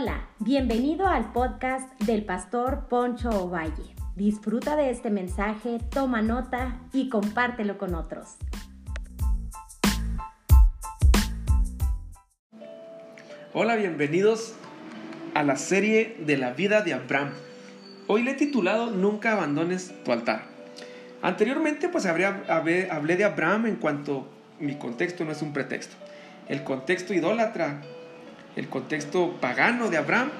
Hola, bienvenido al podcast del pastor Poncho Ovalle. Disfruta de este mensaje, toma nota y compártelo con otros. Hola, bienvenidos a la serie de la vida de Abraham. Hoy le he titulado Nunca abandones tu altar. Anteriormente pues hablé de Abraham en cuanto mi contexto no es un pretexto. El contexto idólatra el contexto pagano de Abraham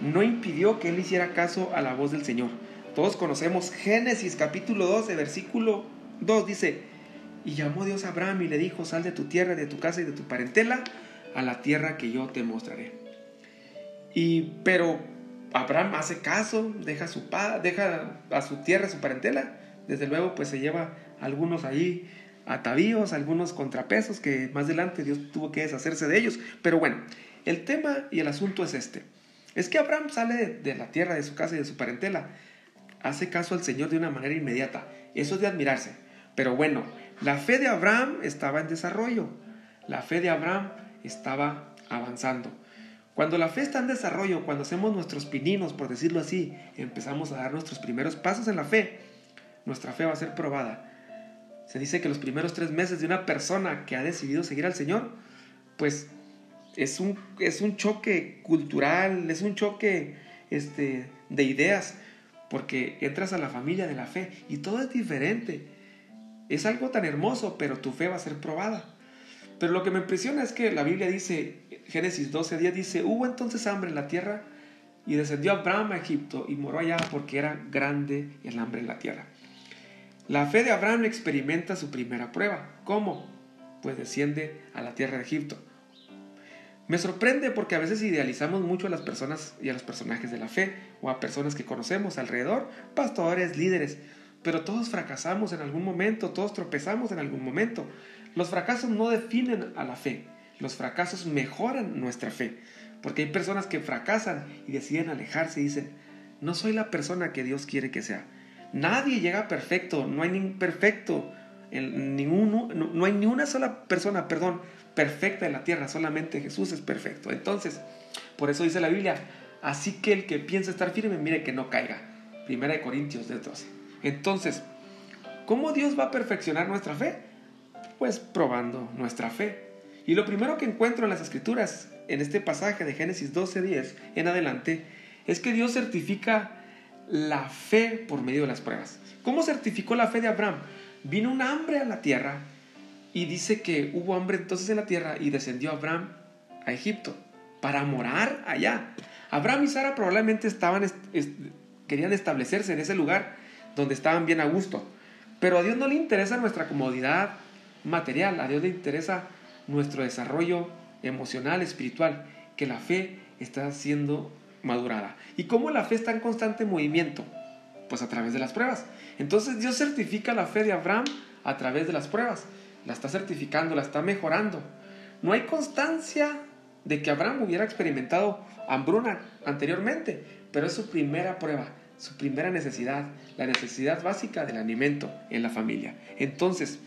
no impidió que él hiciera caso a la voz del Señor. Todos conocemos Génesis capítulo 12, versículo 2, dice, y llamó Dios a Abraham y le dijo, sal de tu tierra, de tu casa y de tu parentela a la tierra que yo te mostraré. Y pero Abraham hace caso, deja su deja a su tierra, su parentela. Desde luego, pues se lleva algunos ahí atavíos, algunos contrapesos que más adelante Dios tuvo que deshacerse de ellos. Pero bueno, el tema y el asunto es este. Es que Abraham sale de la tierra, de su casa y de su parentela. Hace caso al Señor de una manera inmediata. Eso es de admirarse. Pero bueno, la fe de Abraham estaba en desarrollo. La fe de Abraham estaba avanzando. Cuando la fe está en desarrollo, cuando hacemos nuestros pininos, por decirlo así, empezamos a dar nuestros primeros pasos en la fe, nuestra fe va a ser probada. Se dice que los primeros tres meses de una persona que ha decidido seguir al Señor, pues es un, es un choque cultural, es un choque este, de ideas, porque entras a la familia de la fe y todo es diferente. Es algo tan hermoso, pero tu fe va a ser probada. Pero lo que me impresiona es que la Biblia dice, Génesis 12, 10 dice, hubo entonces hambre en la tierra y descendió Abraham a Egipto y moró allá porque era grande el hambre en la tierra. La fe de Abraham experimenta su primera prueba. ¿Cómo? Pues desciende a la tierra de Egipto. Me sorprende porque a veces idealizamos mucho a las personas y a los personajes de la fe o a personas que conocemos alrededor, pastores, líderes, pero todos fracasamos en algún momento, todos tropezamos en algún momento. Los fracasos no definen a la fe, los fracasos mejoran nuestra fe, porque hay personas que fracasan y deciden alejarse y dicen, no soy la persona que Dios quiere que sea. Nadie llega perfecto, no hay ni perfecto, ninguno, no hay ni una sola persona, perdón, perfecta en la tierra, solamente Jesús es perfecto. Entonces, por eso dice la Biblia, así que el que piensa estar firme, mire que no caiga. Primera de Corintios 12. Entonces, ¿cómo Dios va a perfeccionar nuestra fe? Pues probando nuestra fe. Y lo primero que encuentro en las escrituras, en este pasaje de Génesis 12:10 en adelante, es que Dios certifica la fe por medio de las pruebas. ¿Cómo certificó la fe de Abraham? Vino un hambre a la tierra y dice que hubo hambre entonces en la tierra y descendió Abraham a Egipto para morar allá. Abraham y Sara probablemente estaban, querían establecerse en ese lugar donde estaban bien a gusto. Pero a Dios no le interesa nuestra comodidad material, a Dios le interesa nuestro desarrollo emocional, espiritual, que la fe está siendo madurada. ¿Y cómo la fe está en constante movimiento? Pues a través de las pruebas. Entonces Dios certifica la fe de Abraham a través de las pruebas la está certificando, la está mejorando. No hay constancia de que Abraham hubiera experimentado hambruna anteriormente, pero es su primera prueba, su primera necesidad, la necesidad básica del alimento en la familia. Entonces,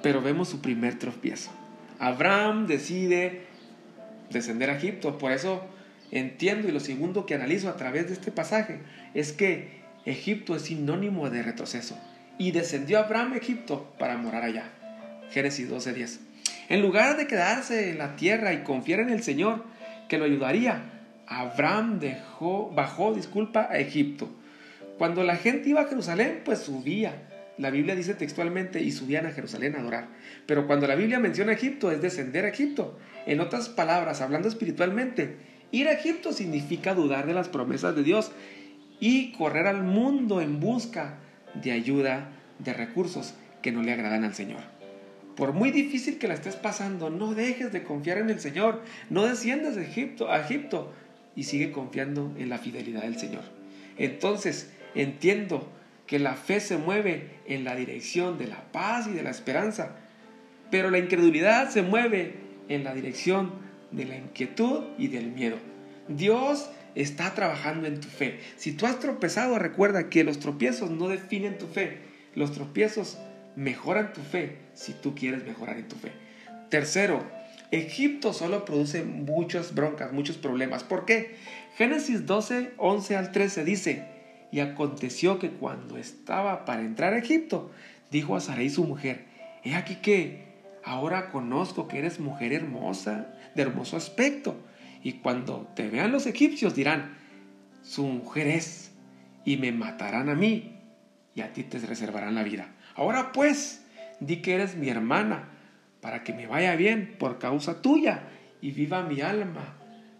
pero vemos su primer tropiezo. Abraham decide descender a Egipto, por eso entiendo y lo segundo que analizo a través de este pasaje es que Egipto es sinónimo de retroceso y descendió Abraham a Egipto para morar allá. Génesis 12:10. En lugar de quedarse en la tierra y confiar en el Señor, que lo ayudaría, Abraham dejó, bajó, disculpa, a Egipto. Cuando la gente iba a Jerusalén, pues subía. La Biblia dice textualmente, y subían a Jerusalén a adorar. Pero cuando la Biblia menciona Egipto, es descender a Egipto. En otras palabras, hablando espiritualmente, ir a Egipto significa dudar de las promesas de Dios y correr al mundo en busca de ayuda, de recursos que no le agradan al Señor. Por muy difícil que la estés pasando, no dejes de confiar en el Señor. No desciendas de Egipto, a Egipto y sigue confiando en la fidelidad del Señor. Entonces, entiendo que la fe se mueve en la dirección de la paz y de la esperanza, pero la incredulidad se mueve en la dirección de la inquietud y del miedo. Dios está trabajando en tu fe. Si tú has tropezado, recuerda que los tropiezos no definen tu fe. Los tropiezos mejoran tu fe si tú quieres mejorar en tu fe. Tercero, Egipto solo produce muchas broncas, muchos problemas. ¿Por qué? Génesis 12, 11 al 13 dice, y aconteció que cuando estaba para entrar a Egipto, dijo a Sarai su mujer, he aquí que ahora conozco que eres mujer hermosa, de hermoso aspecto, y cuando te vean los egipcios dirán, su mujer es, y me matarán a mí, y a ti te reservarán la vida. Ahora pues, di que eres mi hermana, para que me vaya bien por causa tuya, y viva mi alma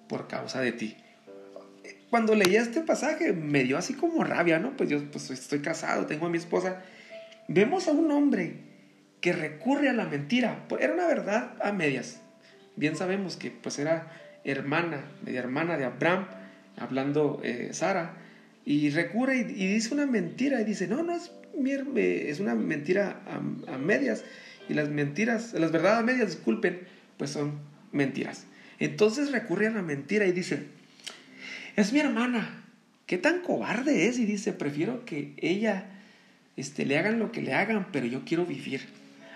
por causa de ti cuando leía este pasaje me dio así como rabia, ¿no? Pues yo pues estoy casado, tengo a mi esposa. Vemos a un hombre que recurre a la mentira. Era una verdad a medias. Bien sabemos que pues era hermana, media hermana de Abraham, hablando eh, Sara, y recurre y, dice una mentira y dice, no, no es, es una mentira a, a medias. Y las mentiras, las verdades a medias, disculpen, pues son mentiras. Entonces recurre a la mentira y dice, es mi hermana. ¿Qué tan cobarde es? Y dice, prefiero que ella este, le hagan lo que le hagan, pero yo quiero vivir.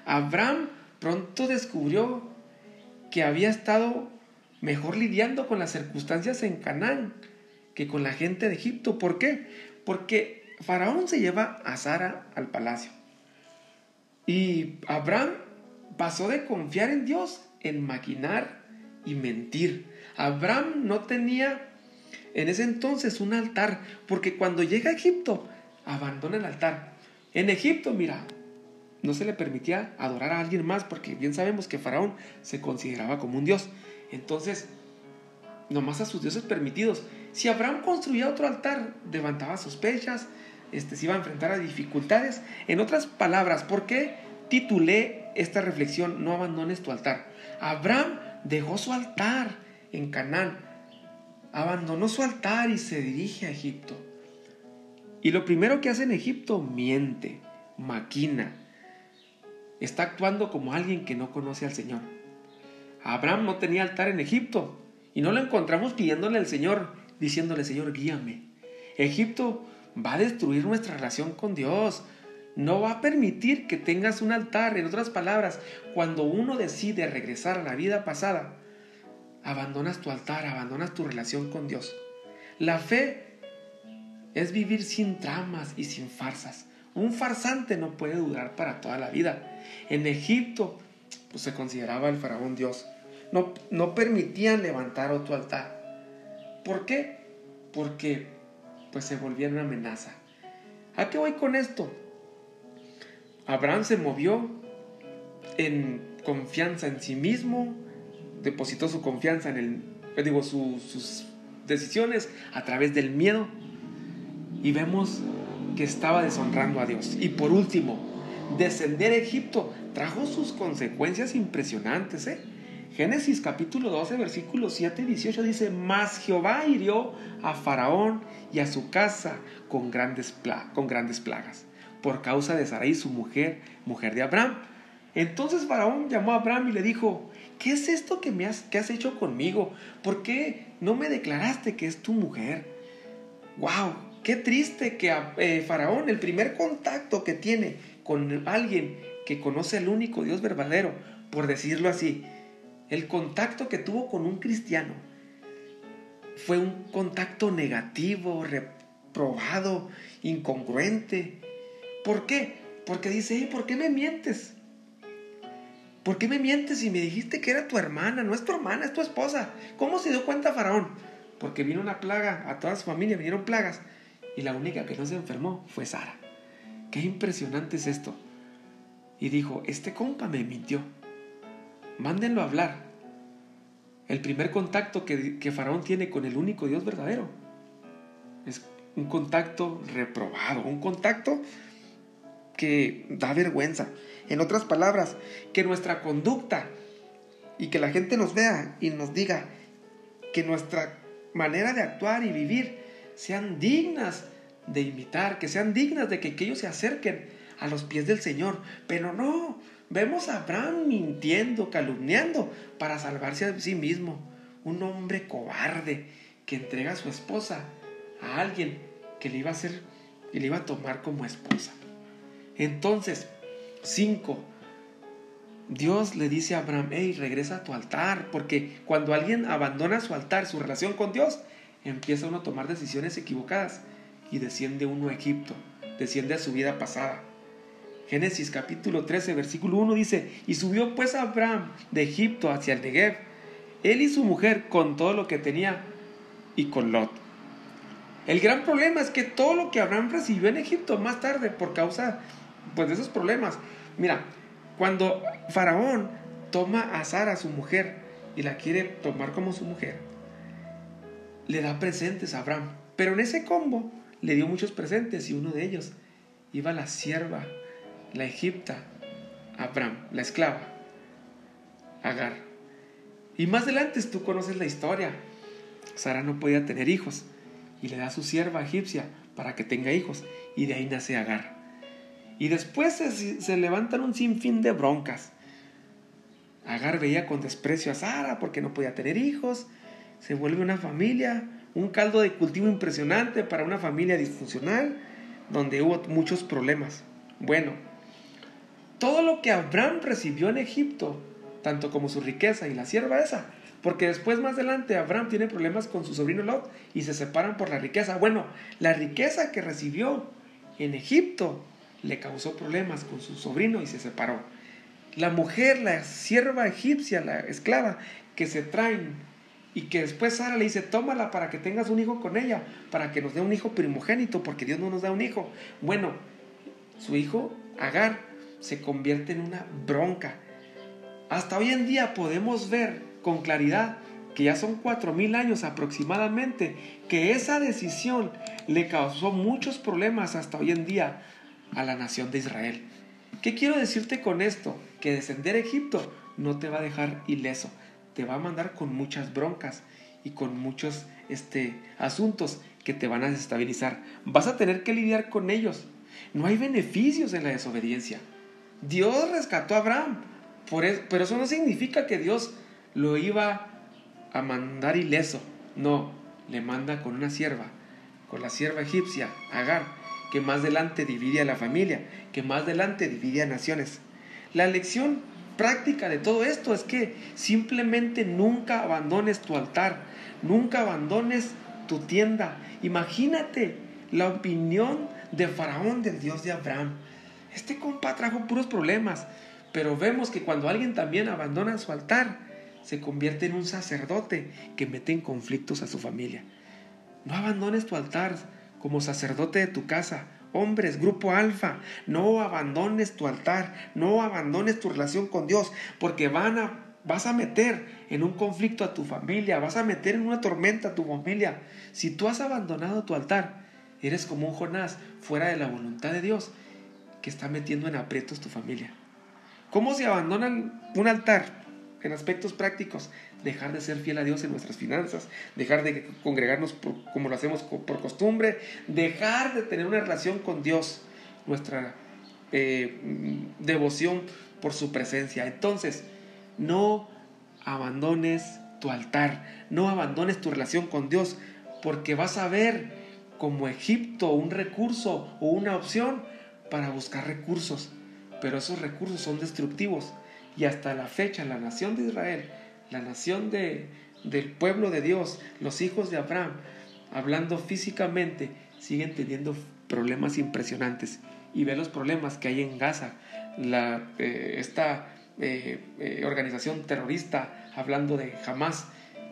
Abraham pronto descubrió que había estado mejor lidiando con las circunstancias en Canaán que con la gente de Egipto. ¿Por qué? Porque Faraón se lleva a Sara al palacio. Y Abraham pasó de confiar en Dios en maquinar y mentir. Abraham no tenía en ese entonces un altar, porque cuando llega a Egipto, abandona el altar. En Egipto, mira, no se le permitía adorar a alguien más, porque bien sabemos que Faraón se consideraba como un dios. Entonces, nomás a sus dioses permitidos. Si Abraham construía otro altar, levantaba sospechas, este, se iba a enfrentar a dificultades. En otras palabras, ¿por qué titulé esta reflexión, no abandones tu altar? Abraham dejó su altar en Canaán abandonó su altar y se dirige a Egipto. Y lo primero que hace en Egipto, miente, maquina. Está actuando como alguien que no conoce al Señor. Abraham no tenía altar en Egipto y no lo encontramos pidiéndole al Señor, diciéndole, Señor, guíame. Egipto va a destruir nuestra relación con Dios. No va a permitir que tengas un altar. En otras palabras, cuando uno decide regresar a la vida pasada, abandonas tu altar, abandonas tu relación con Dios. La fe es vivir sin tramas y sin farsas. Un farsante no puede durar para toda la vida. En Egipto pues, se consideraba el faraón Dios. No, no permitían levantar otro altar. ¿Por qué? Porque pues se volvía una amenaza. ¿A qué voy con esto? Abraham se movió en confianza en sí mismo, depositó su confianza en el, eh, digo, sus decisiones a través del miedo y vemos que estaba deshonrando a Dios. Y por último, descender a Egipto trajo sus consecuencias impresionantes. ¿eh? Génesis capítulo 12, versículos 7 y 18 dice, mas Jehová hirió a Faraón y a su casa con grandes, con grandes plagas, por causa de Sarai, su mujer, mujer de Abraham. Entonces Faraón llamó a Abraham y le dijo, ¿qué es esto que, me has, que has hecho conmigo? ¿Por qué no me declaraste que es tu mujer? ¡Wow! Qué triste que eh, Faraón, el primer contacto que tiene con alguien que conoce al único Dios verdadero, por decirlo así, el contacto que tuvo con un cristiano fue un contacto negativo, reprobado, incongruente. ¿Por qué? Porque dice, ¿por qué me mientes? ¿Por qué me mientes si me dijiste que era tu hermana? No es tu hermana, es tu esposa. ¿Cómo se dio cuenta Faraón? Porque vino una plaga, a toda su familia vinieron plagas. Y la única que no se enfermó fue Sara. Qué impresionante es esto. Y dijo, este compa me mintió. Mándenlo a hablar. El primer contacto que, que Faraón tiene con el único Dios verdadero es un contacto reprobado, un contacto que da vergüenza. En otras palabras, que nuestra conducta y que la gente nos vea y nos diga que nuestra manera de actuar y vivir sean dignas de imitar, que sean dignas de que, ellos se acerquen a los pies del Señor. Pero no, vemos a Abraham mintiendo, calumniando para salvarse a sí mismo. Un hombre cobarde que entrega a su esposa a alguien que le iba a hacer y le iba a tomar como esposa. Entonces, 5. Dios le dice a Abraham, hey, regresa a tu altar, porque cuando alguien abandona su altar, su relación con Dios, empieza uno a tomar decisiones equivocadas y desciende uno a Egipto, desciende a su vida pasada. Génesis capítulo 13, versículo 1 dice, y subió pues Abraham de Egipto hacia el Negev, él y su mujer con todo lo que tenía y con Lot. El gran problema es que todo lo que Abraham recibió en Egipto más tarde por causa pues, de esos problemas. Mira, cuando Faraón toma a Sara, su mujer, y la quiere tomar como su mujer, le da presentes a Abraham. Pero en ese combo le dio muchos presentes y uno de ellos iba la sierva, la egipta, Abraham, la esclava, Agar. Y más adelante tú conoces la historia. Sara no podía tener hijos y le da a su sierva egipcia para que tenga hijos y de ahí nace Agar. Y después se, levantan un sinfín de broncas. Agar veía con desprecio a Sara porque no podía tener hijos. Se vuelve una familia, un caldo de cultivo impresionante para una familia disfuncional donde hubo muchos problemas. Bueno, todo lo que Abraham recibió en Egipto, tanto como su riqueza y la sierva esa, porque después más adelante Abraham tiene problemas con su sobrino Lot y se separan por la riqueza. Bueno, la riqueza que recibió en Egipto le causó problemas con su sobrino y se separó. La mujer, la sierva egipcia, la esclava, que se traen y que después Sara le dice, tómala para que tengas un hijo con ella, para que nos dé un hijo primogénito, porque Dios no nos da un hijo. Bueno, su hijo, Agar, se convierte en una bronca. Hasta hoy en día podemos ver con claridad que ya son cuatro mil años aproximadamente, que esa decisión le causó muchos problemas hasta hoy en día a la nación de Israel. ¿Qué quiero decirte con esto? Que descender a Egipto no te va a dejar ileso, te va a mandar con muchas broncas y con muchos este, asuntos que te van a desestabilizar. Vas a tener que lidiar con ellos. No hay beneficios en la desobediencia. Dios rescató a Abraham, por pero eso no significa que Dios lo iba a mandar ileso. No, le manda con una sierva, con la sierva egipcia, Agar, que más adelante divide a la familia, que más adelante divide a naciones. La lección práctica de todo esto es que simplemente nunca abandones tu altar, nunca abandones tu tienda. Imagínate la opinión de Faraón del Dios de Abraham. Este compa trajo puros problemas, pero vemos que cuando alguien también abandona su altar, se convierte en un sacerdote que mete en conflictos a su familia. No abandones tu altar, como sacerdote de tu casa. Hombres, grupo alfa, no abandones tu altar, no abandones tu relación con Dios, porque van a, vas a meter en un conflicto a tu familia, vas a meter en una tormenta a tu familia. Si tú has abandonado tu altar, eres como un Jonás fuera de la voluntad de Dios que está metiendo en aprietos tu familia. ¿Cómo se abandona un altar? En aspectos prácticos, dejar de ser fiel a Dios en nuestras finanzas, dejar de congregarnos como lo hacemos por costumbre, dejar de tener una relación con Dios, nuestra eh, devoción por su presencia. Entonces, no abandones tu altar, no abandones tu relación con Dios, porque vas a ver como Egipto un recurso o una opción para buscar recursos, pero esos recursos son destructivos y hasta la fecha la nación de Israel la nación de, del pueblo de Dios, los hijos de Abraham, hablando físicamente, siguen teniendo problemas impresionantes. Y ve los problemas que hay en Gaza, eh, esta eh, eh, organización terrorista, hablando de Hamas,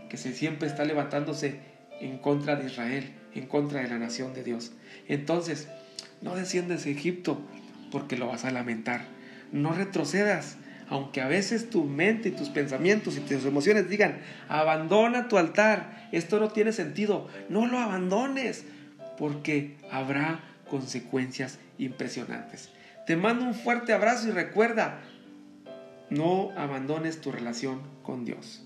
que se, siempre está levantándose en contra de Israel, en contra de la nación de Dios. Entonces, no desciendes a Egipto porque lo vas a lamentar. No retrocedas aunque a veces tu mente y tus pensamientos y tus emociones digan, abandona tu altar, esto no tiene sentido, no lo abandones, porque habrá consecuencias impresionantes. Te mando un fuerte abrazo y recuerda, no abandones tu relación con Dios.